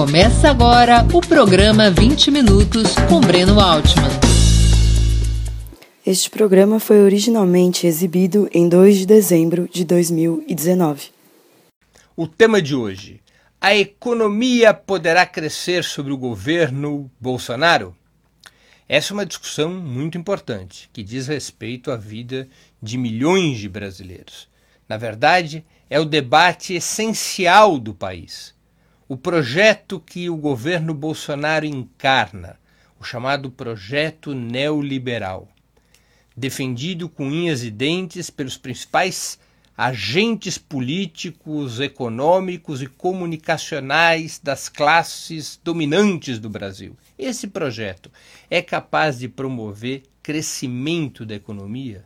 Começa agora o programa 20 Minutos com Breno Altman. Este programa foi originalmente exibido em 2 de dezembro de 2019. O tema de hoje: a economia poderá crescer sobre o governo Bolsonaro? Essa é uma discussão muito importante que diz respeito à vida de milhões de brasileiros. Na verdade, é o debate essencial do país o projeto que o governo Bolsonaro encarna, o chamado projeto neoliberal, defendido com unhas e dentes pelos principais agentes políticos, econômicos e comunicacionais das classes dominantes do Brasil. Esse projeto é capaz de promover crescimento da economia?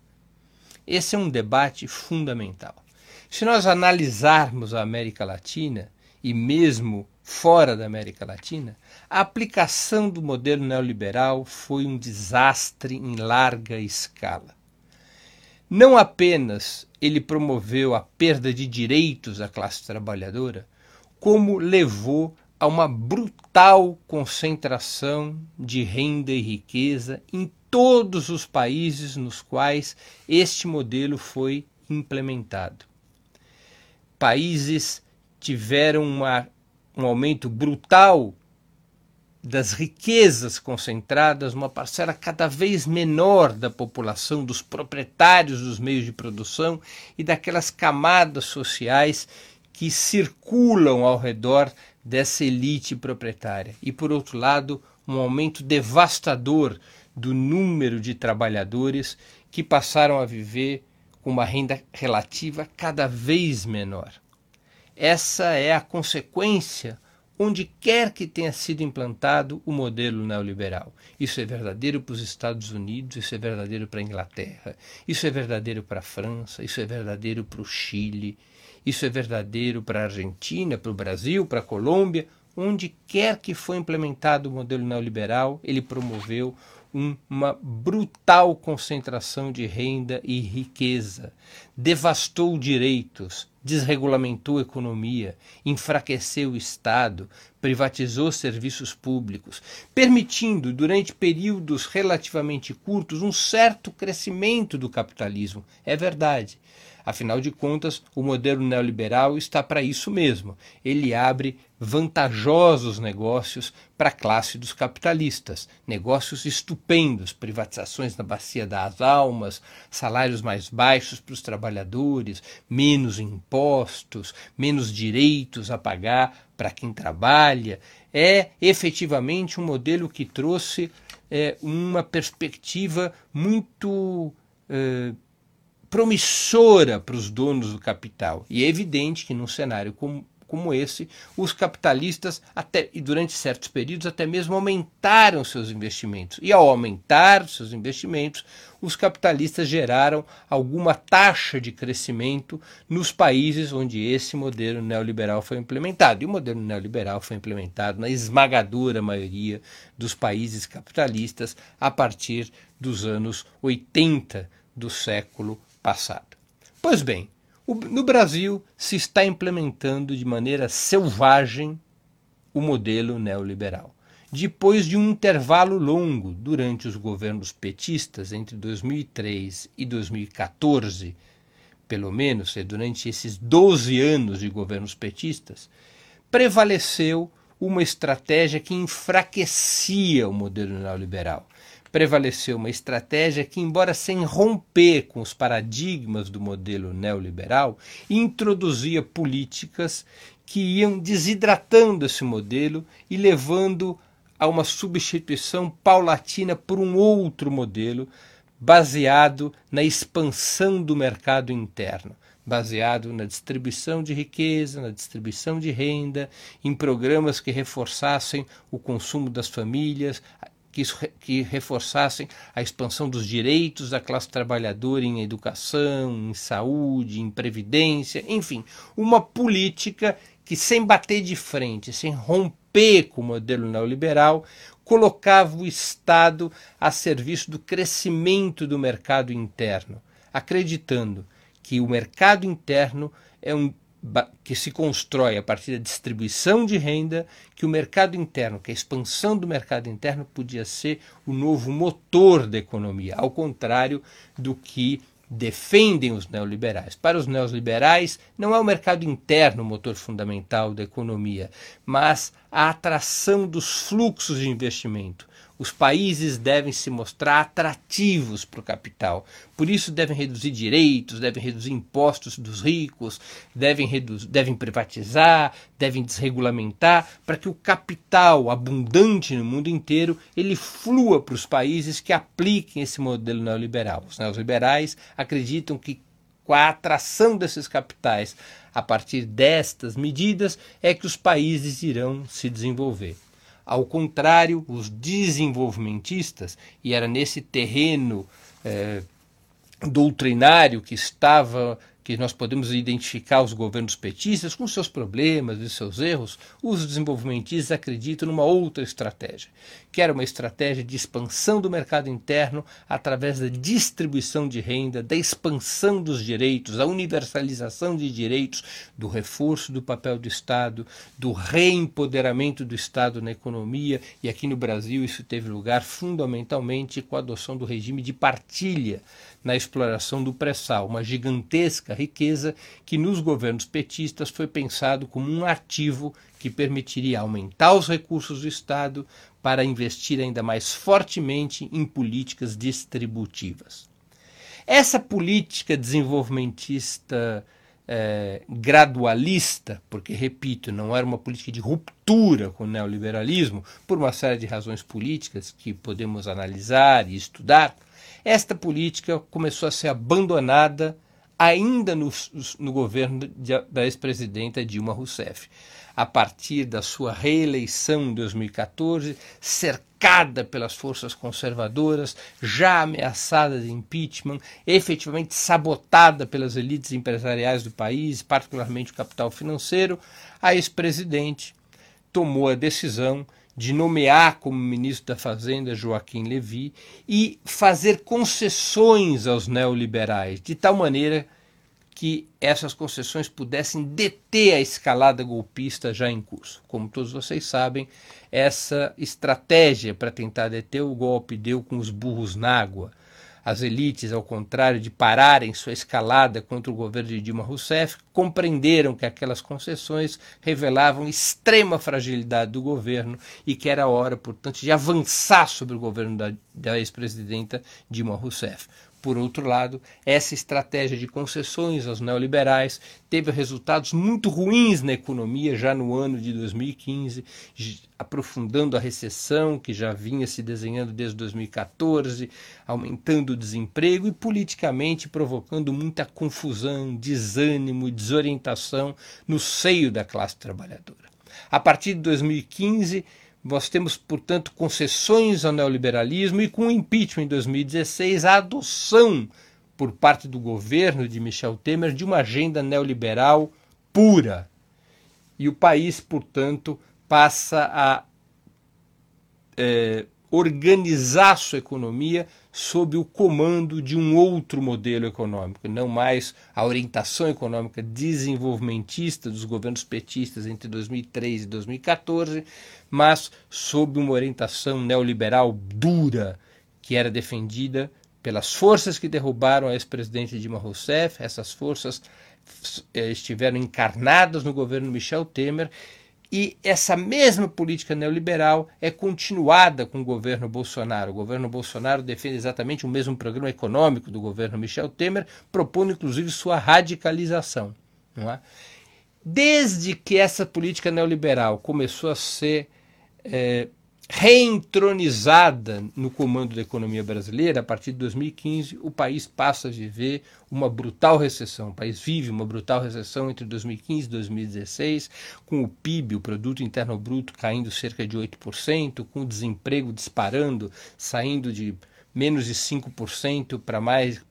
Esse é um debate fundamental. Se nós analisarmos a América Latina, e mesmo fora da América Latina, a aplicação do modelo neoliberal foi um desastre em larga escala. Não apenas ele promoveu a perda de direitos da classe trabalhadora, como levou a uma brutal concentração de renda e riqueza em todos os países nos quais este modelo foi implementado. Países tiveram uma, um aumento brutal das riquezas concentradas, uma parcela cada vez menor da população, dos proprietários dos meios de produção e daquelas camadas sociais que circulam ao redor dessa elite proprietária. E, por outro lado, um aumento devastador do número de trabalhadores que passaram a viver com uma renda relativa cada vez menor. Essa é a consequência onde quer que tenha sido implantado o modelo neoliberal. Isso é verdadeiro para os Estados Unidos, isso é verdadeiro para a Inglaterra, isso é verdadeiro para a França, isso é verdadeiro para o Chile, isso é verdadeiro para a Argentina, para o Brasil, para a Colômbia. Onde quer que foi implementado o modelo neoliberal, ele promoveu uma brutal concentração de renda e riqueza, devastou direitos, desregulamentou a economia, enfraqueceu o Estado, privatizou serviços públicos, permitindo, durante períodos relativamente curtos, um certo crescimento do capitalismo. É verdade. Afinal de contas, o modelo neoliberal está para isso mesmo. Ele abre vantajosos negócios para a classe dos capitalistas, negócios estupendos, privatizações na bacia das almas, salários mais baixos para os trabalhadores, menos impostos, menos direitos a pagar para quem trabalha. É efetivamente um modelo que trouxe é, uma perspectiva muito é, promissora para os donos do capital. E é evidente que num cenário como, como esse, os capitalistas, até e durante certos períodos, até mesmo aumentaram seus investimentos. E ao aumentar seus investimentos, os capitalistas geraram alguma taxa de crescimento nos países onde esse modelo neoliberal foi implementado. E o modelo neoliberal foi implementado na esmagadora maioria dos países capitalistas a partir dos anos 80 do século passado. Pois bem, no Brasil se está implementando de maneira selvagem o modelo neoliberal. Depois de um intervalo longo durante os governos petistas entre 2003 e 2014, pelo menos é durante esses 12 anos de governos petistas, prevaleceu uma estratégia que enfraquecia o modelo neoliberal, prevaleceu uma estratégia que, embora sem romper com os paradigmas do modelo neoliberal, introduzia políticas que iam desidratando esse modelo e levando a uma substituição paulatina por um outro modelo baseado na expansão do mercado interno baseado na distribuição de riqueza, na distribuição de renda, em programas que reforçassem o consumo das famílias, que, que reforçassem a expansão dos direitos da classe trabalhadora em educação, em saúde, em previdência, enfim, uma política que, sem bater de frente, sem romper com o modelo neoliberal, colocava o Estado a serviço do crescimento do mercado interno, acreditando que o mercado interno é um que se constrói a partir da distribuição de renda, que o mercado interno, que a expansão do mercado interno podia ser o novo motor da economia, ao contrário do que defendem os neoliberais. Para os neoliberais, não é o mercado interno o motor fundamental da economia, mas a atração dos fluxos de investimento. Os países devem se mostrar atrativos para o capital. Por isso, devem reduzir direitos, devem reduzir impostos dos ricos, devem, reduzir, devem privatizar, devem desregulamentar, para que o capital abundante no mundo inteiro ele flua para os países que apliquem esse modelo neoliberal. Os neoliberais acreditam que com a atração desses capitais a partir destas medidas é que os países irão se desenvolver. Ao contrário, os desenvolvimentistas, e era nesse terreno eh, doutrinário que estava que nós podemos identificar os governos petistas com seus problemas e seus erros, os desenvolvimentistas acreditam numa outra estratégia, que era uma estratégia de expansão do mercado interno através da distribuição de renda, da expansão dos direitos, da universalização de direitos, do reforço do papel do Estado, do reempoderamento do Estado na economia, e aqui no Brasil isso teve lugar fundamentalmente com a adoção do regime de partilha na exploração do pré-sal, uma gigantesca riqueza que nos governos petistas foi pensado como um ativo que permitiria aumentar os recursos do Estado para investir ainda mais fortemente em políticas distributivas. Essa política desenvolvimentista é, gradualista, porque, repito, não era uma política de ruptura com o neoliberalismo, por uma série de razões políticas que podemos analisar e estudar, esta política começou a ser abandonada ainda no, no governo da ex-presidenta Dilma Rousseff. A partir da sua reeleição em 2014, cercada pelas forças conservadoras, já ameaçada de impeachment, efetivamente sabotada pelas elites empresariais do país, particularmente o capital financeiro, a ex-presidente tomou a decisão de nomear como ministro da Fazenda Joaquim Levy e fazer concessões aos neoliberais, de tal maneira que essas concessões pudessem deter a escalada golpista já em curso. Como todos vocês sabem, essa estratégia para tentar deter o golpe deu com os burros na água. As elites, ao contrário de pararem sua escalada contra o governo de Dilma Rousseff, compreenderam que aquelas concessões revelavam extrema fragilidade do governo e que era hora, portanto, de avançar sobre o governo da, da ex-presidenta Dilma Rousseff. Por outro lado, essa estratégia de concessões aos neoliberais teve resultados muito ruins na economia já no ano de 2015, aprofundando a recessão que já vinha se desenhando desde 2014, aumentando o desemprego e politicamente provocando muita confusão, desânimo e desorientação no seio da classe trabalhadora. A partir de 2015, nós temos, portanto, concessões ao neoliberalismo e com o impeachment em 2016, a adoção por parte do governo de Michel Temer de uma agenda neoliberal pura. E o país, portanto, passa a é, organizar sua economia sob o comando de um outro modelo econômico, não mais a orientação econômica desenvolvimentista dos governos petistas entre 2003 e 2014, mas sob uma orientação neoliberal dura que era defendida pelas forças que derrubaram a ex-presidente Dilma Rousseff. Essas forças eh, estiveram encarnadas no governo Michel Temer e essa mesma política neoliberal é continuada com o governo Bolsonaro. O governo Bolsonaro defende exatamente o mesmo programa econômico do governo Michel Temer, propondo inclusive sua radicalização. É? Desde que essa política neoliberal começou a ser é, reentronizada no comando da economia brasileira, a partir de 2015, o país passa a viver uma brutal recessão. O país vive uma brutal recessão entre 2015 e 2016, com o PIB, o Produto Interno Bruto, caindo cerca de 8%, com o desemprego disparando, saindo de menos de 5% para mais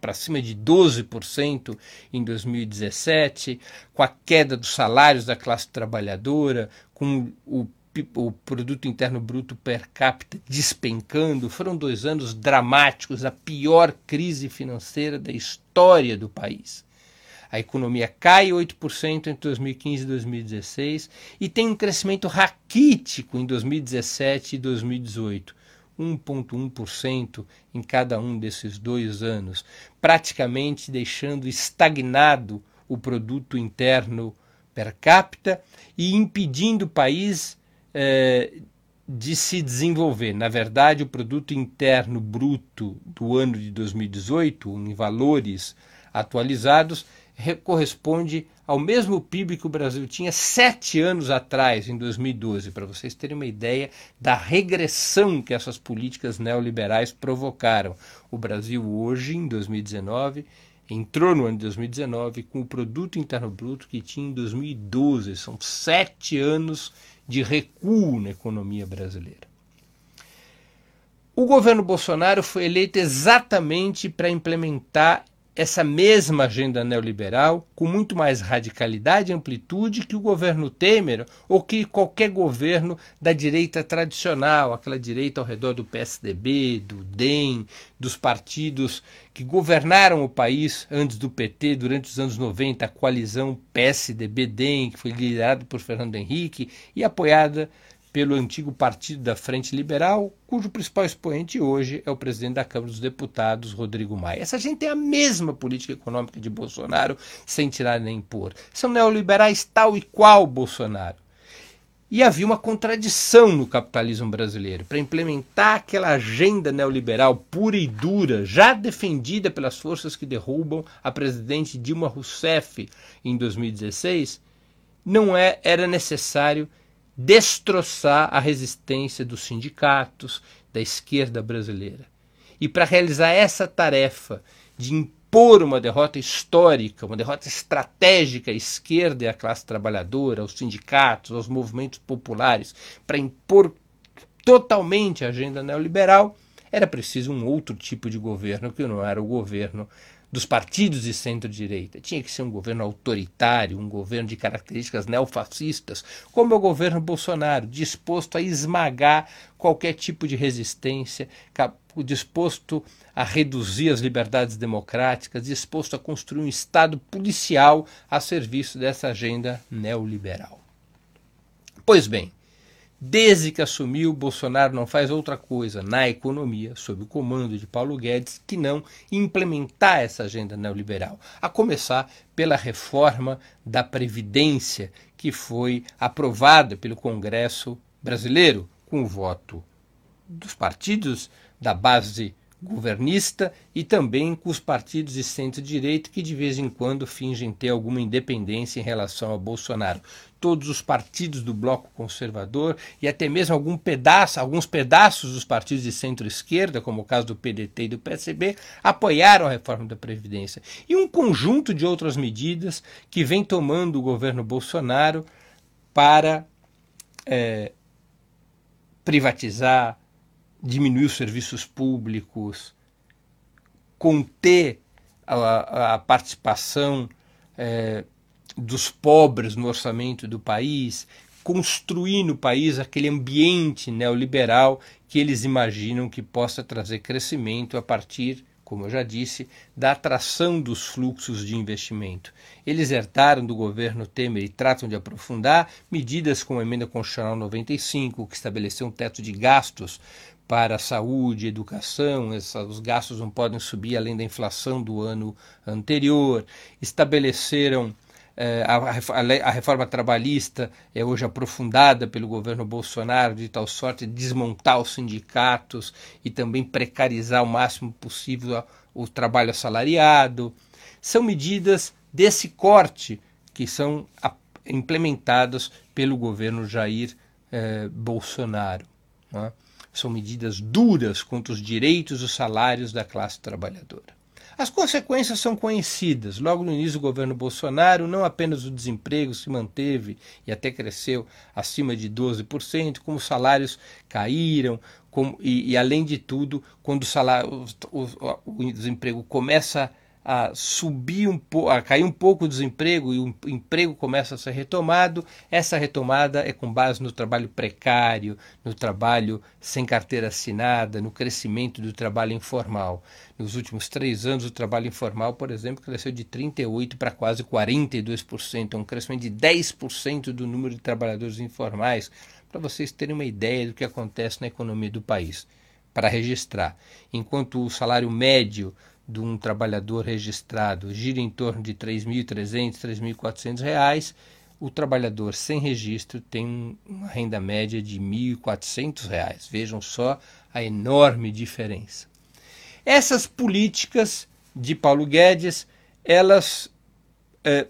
para cima de 12% em 2017, com a queda dos salários da classe trabalhadora, com o o produto interno bruto per capita despencando. Foram dois anos dramáticos, a pior crise financeira da história do país. A economia cai 8% entre 2015 e 2016 e tem um crescimento raquítico em 2017 e 2018. 1,1% em cada um desses dois anos, praticamente deixando estagnado o produto interno per capita e impedindo o país eh, de se desenvolver. Na verdade, o produto interno bruto do ano de 2018, em valores atualizados, corresponde ao mesmo PIB que o Brasil tinha sete anos atrás, em 2012, para vocês terem uma ideia da regressão que essas políticas neoliberais provocaram. O Brasil hoje, em 2019, entrou no ano de 2019 com o produto interno bruto que tinha em 2012. São sete anos de recuo na economia brasileira. O governo Bolsonaro foi eleito exatamente para implementar essa mesma agenda neoliberal com muito mais radicalidade e amplitude que o governo Temer ou que qualquer governo da direita tradicional, aquela direita ao redor do PSDB, do DEM, dos partidos que governaram o país antes do PT durante os anos 90, a coalizão PSDB-DEM, que foi liderada por Fernando Henrique e apoiada pelo antigo Partido da Frente Liberal, cujo principal expoente hoje é o presidente da Câmara dos Deputados, Rodrigo Maia. Essa gente tem a mesma política econômica de Bolsonaro, sem tirar nem pôr. São neoliberais tal e qual Bolsonaro. E havia uma contradição no capitalismo brasileiro. Para implementar aquela agenda neoliberal pura e dura, já defendida pelas forças que derrubam a presidente Dilma Rousseff em 2016, não é, era necessário destroçar a resistência dos sindicatos, da esquerda brasileira. E para realizar essa tarefa de impor uma derrota histórica, uma derrota estratégica à esquerda e à classe trabalhadora, aos sindicatos, aos movimentos populares, para impor totalmente a agenda neoliberal, era preciso um outro tipo de governo que não era o governo dos partidos de centro-direita. Tinha que ser um governo autoritário, um governo de características neofascistas, como é o governo Bolsonaro, disposto a esmagar qualquer tipo de resistência, disposto a reduzir as liberdades democráticas, disposto a construir um Estado policial a serviço dessa agenda neoliberal. Pois bem, Desde que assumiu, Bolsonaro não faz outra coisa na economia, sob o comando de Paulo Guedes, que não implementar essa agenda neoliberal, a começar pela reforma da Previdência, que foi aprovada pelo Congresso brasileiro, com o voto dos partidos da base governista e também com os partidos de centro-direita que de vez em quando fingem ter alguma independência em relação a Bolsonaro. Todos os partidos do bloco conservador e até mesmo algum pedaço, alguns pedaços dos partidos de centro-esquerda, como o caso do PDT e do PSB, apoiaram a reforma da Previdência. E um conjunto de outras medidas que vem tomando o governo Bolsonaro para é, privatizar, diminuir os serviços públicos, conter a, a participação é, dos pobres no orçamento do país, construir no país aquele ambiente neoliberal que eles imaginam que possa trazer crescimento a partir, como eu já disse, da atração dos fluxos de investimento. Eles herdaram do governo Temer e tratam de aprofundar medidas como a emenda constitucional 95, que estabeleceu um teto de gastos para saúde, educação, os gastos não podem subir além da inflação do ano anterior, estabeleceram a, a, reforma trabalhista é hoje aprofundada pelo governo Bolsonaro de tal sorte de desmontar os sindicatos e também precarizar o máximo possível o trabalho assalariado. São medidas desse corte que são implementadas pelo governo Jair eh, Bolsonaro. Não é? São medidas duras contra os direitos e os salários da classe trabalhadora. As consequências são conhecidas. Logo no início do governo Bolsonaro, não apenas o desemprego se manteve e até cresceu acima de 12%, como os salários caíram, como, e, e, além de tudo, quando o, salário, o, o, o desemprego começa a subir um pouco, a cair um pouco o desemprego e o emprego começa a ser retomado, essa retomada é com base no trabalho precário, no trabalho sem carteira assinada, no crescimento do trabalho informal. Nos últimos três anos, o trabalho informal, por exemplo, cresceu de 38% para quase 42%, é um crescimento de 10% do número de trabalhadores informais, para vocês terem uma ideia do que acontece na economia do país. Para registrar, enquanto o salário médio de um trabalhador registrado gira em torno de R$ 3.300, 3.400 reais, o trabalhador sem registro tem uma renda média de 1.400 reais. Vejam só a enorme diferença. Essas políticas de Paulo Guedes, elas eh,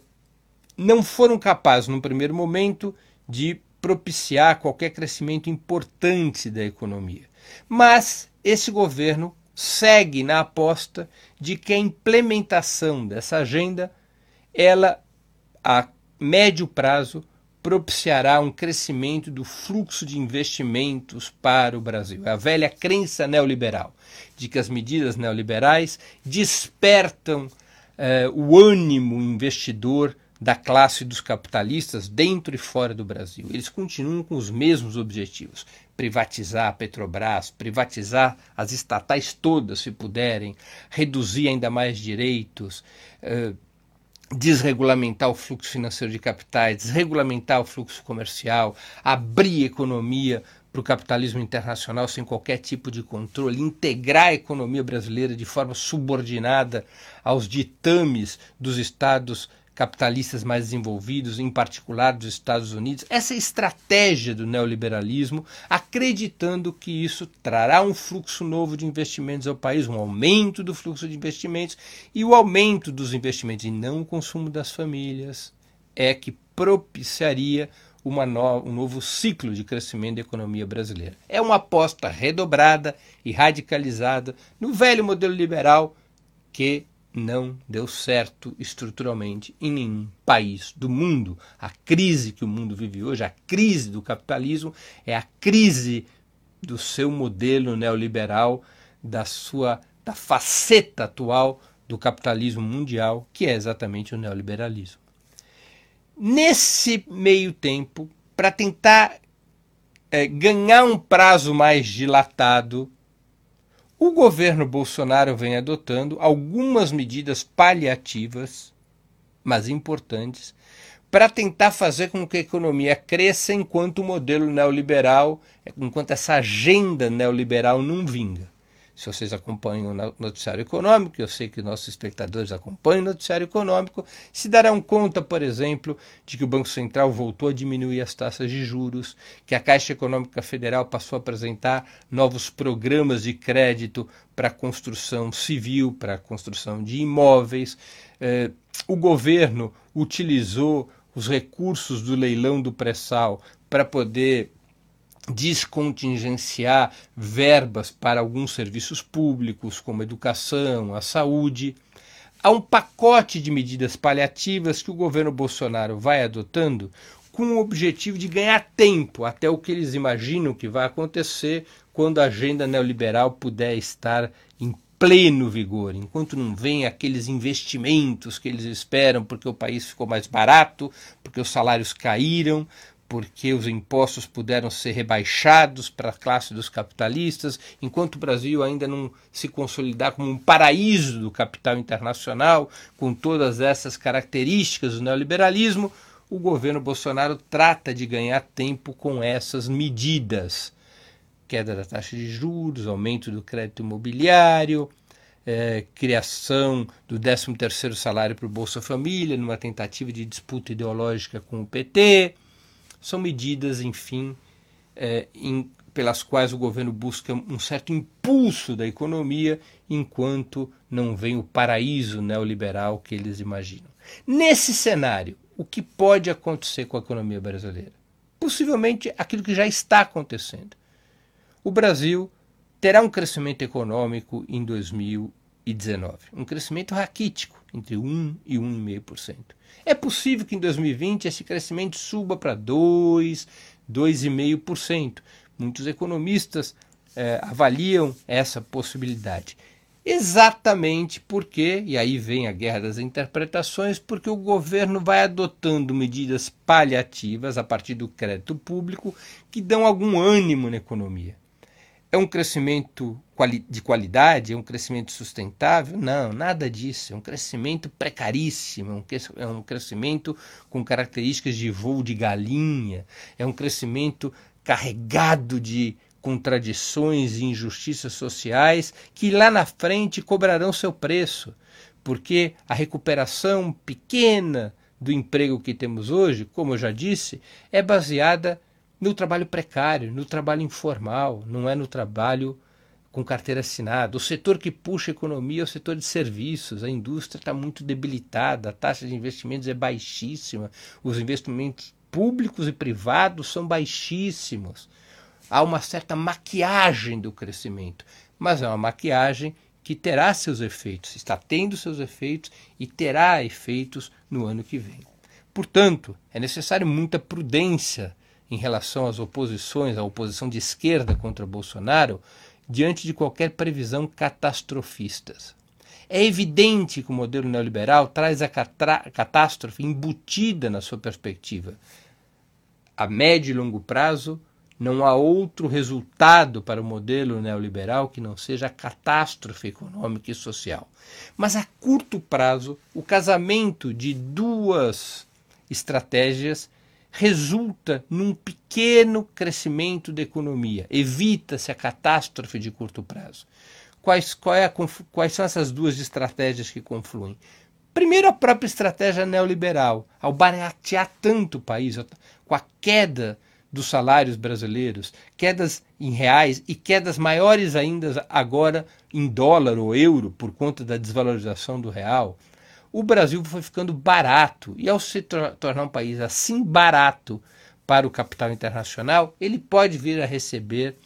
não foram capazes, num primeiro momento, de propiciar qualquer crescimento importante da economia. Mas esse governo segue na aposta de que a implementação dessa agenda, ela a médio prazo propiciará um crescimento do fluxo de investimentos para o Brasil. É a velha crença neoliberal de que as medidas neoliberais despertam eh, o ânimo investidor da classe dos capitalistas dentro e fora do Brasil. Eles continuam com os mesmos objetivos: privatizar a Petrobras, privatizar as estatais todas, se puderem, reduzir ainda mais direitos, eh, desregulamentar o fluxo financeiro de capitais, desregulamentar o fluxo comercial, abrir economia para o capitalismo internacional sem qualquer tipo de controle, integrar a economia brasileira de forma subordinada aos ditames dos estados capitalistas mais desenvolvidos, em particular dos Estados Unidos, essa estratégia do neoliberalismo, acreditando que isso trará um fluxo novo de investimentos ao país, um aumento do fluxo de investimentos e o aumento dos investimentos e não o consumo das famílias, é que propiciaria no, um novo ciclo de crescimento da economia brasileira. É uma aposta redobrada e radicalizada no velho modelo liberal que não deu certo estruturalmente em nenhum país do mundo. A crise que o mundo vive hoje, a crise do capitalismo, é a crise do seu modelo neoliberal, da sua da faceta atual do capitalismo mundial, que é exatamente o neoliberalismo. Nesse meio tempo, para tentar é, ganhar um prazo mais dilatado o governo Bolsonaro vem adotando algumas medidas paliativas, mas importantes, para tentar fazer com que a economia cresça enquanto o modelo neoliberal, enquanto essa agenda neoliberal não vinga se vocês acompanham o noticiário econômico, eu sei que nossos espectadores acompanham o noticiário econômico, se darão conta, por exemplo, de que o Banco Central voltou a diminuir as taxas de juros, que a Caixa Econômica Federal passou a apresentar novos programas de crédito para construção civil, para construção de imóveis. Eh, o governo utilizou os recursos do leilão do pré-sal para poder descontingenciar verbas para alguns serviços públicos, como a educação, a saúde. Há um pacote de medidas paliativas que o governo Bolsonaro vai adotando com o objetivo de ganhar tempo até o que eles imaginam que vai acontecer quando a agenda neoliberal puder estar em pleno vigor, enquanto não vem aqueles investimentos que eles esperam porque o país ficou mais barato, porque os salários caíram, porque os impostos puderam ser rebaixados para a classe dos capitalistas, enquanto o Brasil ainda não se consolidar como um paraíso do capital internacional, com todas essas características do neoliberalismo, o governo Bolsonaro trata de ganhar tempo com essas medidas. Queda da taxa de juros, aumento do crédito imobiliário, é, criação do 13º salário para o Bolsa Família, numa tentativa de disputa ideológica com o PT, são medidas, enfim, é, em, pelas quais o governo busca um certo impulso da economia, enquanto não vem o paraíso neoliberal que eles imaginam. Nesse cenário, o que pode acontecer com a economia brasileira? Possivelmente aquilo que já está acontecendo. O Brasil terá um crescimento econômico em 2019, um crescimento raquítico, entre 1 e 1,5%. É possível que em 2020 esse crescimento suba para 2, 2,5%. Muitos economistas eh, avaliam essa possibilidade. Exatamente porque, e aí vem a guerra das interpretações, porque o governo vai adotando medidas paliativas a partir do crédito público que dão algum ânimo na economia. É um crescimento de qualidade? É um crescimento sustentável? Não, nada disso. É um crescimento precaríssimo, é um crescimento com características de voo de galinha, é um crescimento carregado de contradições e injustiças sociais que lá na frente cobrarão seu preço, porque a recuperação pequena do emprego que temos hoje, como eu já disse, é baseada no trabalho precário, no trabalho informal, não é no trabalho com carteira assinada. O setor que puxa a economia é o setor de serviços, a indústria está muito debilitada, a taxa de investimentos é baixíssima, os investimentos públicos e privados são baixíssimos há uma certa maquiagem do crescimento, mas é uma maquiagem que terá seus efeitos, está tendo seus efeitos e terá efeitos no ano que vem. Portanto, é necessário muita prudência em relação às oposições, à oposição de esquerda contra Bolsonaro, diante de qualquer previsão catastrofista. É evidente que o modelo neoliberal traz a catástrofe embutida na sua perspectiva. A médio e longo prazo, não há outro resultado para o modelo neoliberal que não seja a catástrofe econômica e social. Mas a curto prazo, o casamento de duas estratégias resulta num pequeno crescimento da economia. Evita-se a catástrofe de curto prazo. Quais, é a, quais são essas duas estratégias que confluem? Primeiro, a própria estratégia neoliberal, ao baratear tanto o país, com a queda dos salários brasileiros, quedas em reais e quedas maiores ainda agora em dólar ou euro por conta da desvalorização do real, o Brasil foi ficando barato. E ao se tornar um país assim barato para o capital internacional, ele pode vir a receber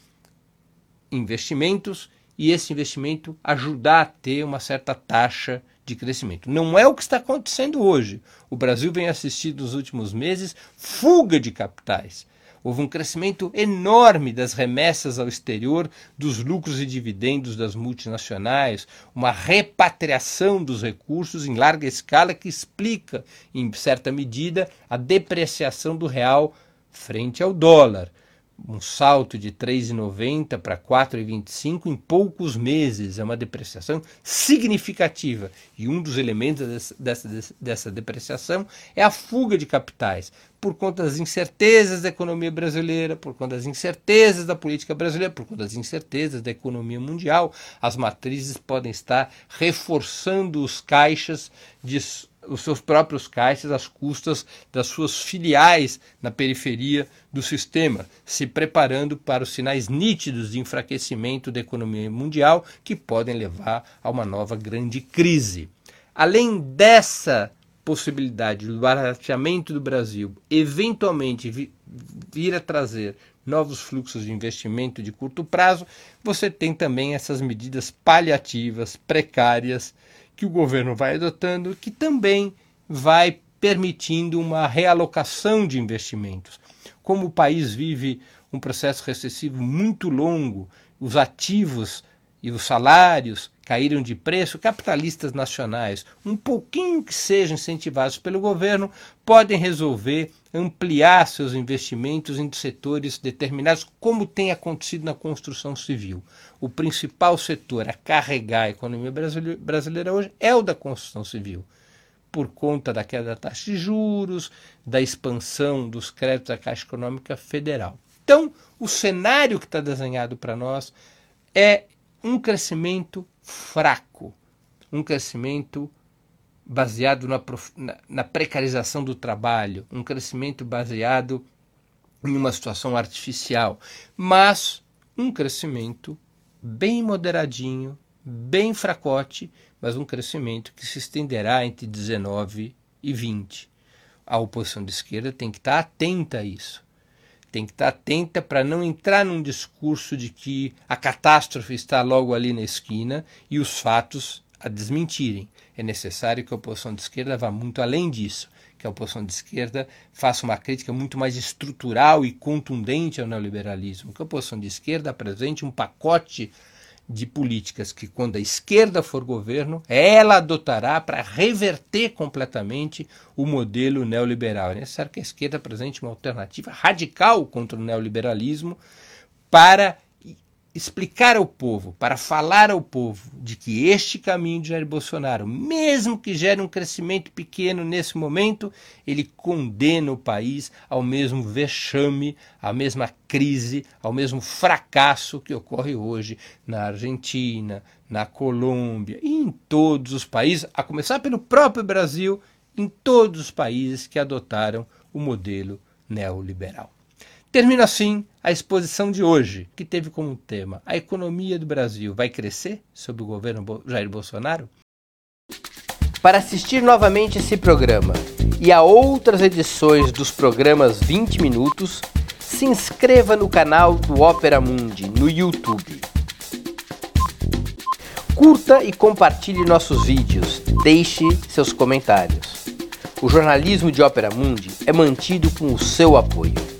investimentos e esse investimento ajudar a ter uma certa taxa de crescimento. Não é o que está acontecendo hoje. O Brasil vem assistindo nos últimos meses fuga de capitais. Houve um crescimento enorme das remessas ao exterior, dos lucros e dividendos das multinacionais, uma repatriação dos recursos em larga escala que explica, em certa medida, a depreciação do real frente ao dólar um salto de 3,90 para 4,25 em poucos meses. É uma depreciação significativa. E um dos elementos dessa, dessa, depreciação é a fuga de capitais, por conta das incertezas da economia brasileira, por conta das incertezas da política brasileira, por conta das incertezas da economia mundial. As matrizes podem estar reforçando os caixas de os seus próprios caixas às custas das suas filiais na periferia do sistema, se preparando para os sinais nítidos de enfraquecimento da economia mundial que podem levar a uma nova grande crise. Além dessa possibilidade do barateamento do Brasil eventualmente vir a trazer novos fluxos de investimento de curto prazo, você tem também essas medidas paliativas, precárias, que o governo vai adotando, que também vai permitindo uma realocação de investimentos. Como o país vive um processo recessivo muito longo, os ativos e os salários caíram de preço, capitalistas nacionais, um pouquinho que sejam incentivados pelo governo, podem resolver ampliar seus investimentos em setores determinados, como tem acontecido na construção civil. O principal setor a carregar a economia brasileira hoje é o da construção civil por conta da queda da taxa de juros, da expansão dos créditos da Caixa Econômica Federal. Então, o cenário que está desenhado para nós é um crescimento fraco, um crescimento baseado na, na, precarização do trabalho, um crescimento baseado em uma situação artificial, mas um crescimento bem moderadinho, bem fracote, mas um crescimento que se estenderá entre 19 e 20. A oposição de esquerda tem que estar atenta a isso tem que estar atenta para não entrar num discurso de que a catástrofe está logo ali na esquina e os fatos a desmentirem. É necessário que a oposição de esquerda vá muito além disso, que a oposição de esquerda faça uma crítica muito mais estrutural e contundente ao neoliberalismo, que a oposição de esquerda apresente um pacote de políticas que, quando a esquerda for governo, ela adotará para reverter completamente o modelo neoliberal. É necessário que a esquerda apresente uma alternativa radical contra o neoliberalismo para explicar ao povo, para falar ao povo de que este caminho de Jair Bolsonaro, mesmo que gere um crescimento pequeno nesse momento, ele condena o país ao mesmo vexame, à mesma crise, ao mesmo fracasso que ocorre hoje na Argentina, na Colômbia e em todos os países, a começar pelo próprio Brasil, em todos os países que adotaram o modelo neoliberal. Termina assim a exposição de hoje, que teve como tema A economia do Brasil vai crescer sob o governo Jair Bolsonaro? Para assistir novamente esse programa e a outras edições dos programas 20 Minutos, se inscreva no canal do Opera Mundi no YouTube. Curta e compartilhe nossos vídeos, deixe seus comentários. O jornalismo de Opera Mundi é mantido com o seu apoio.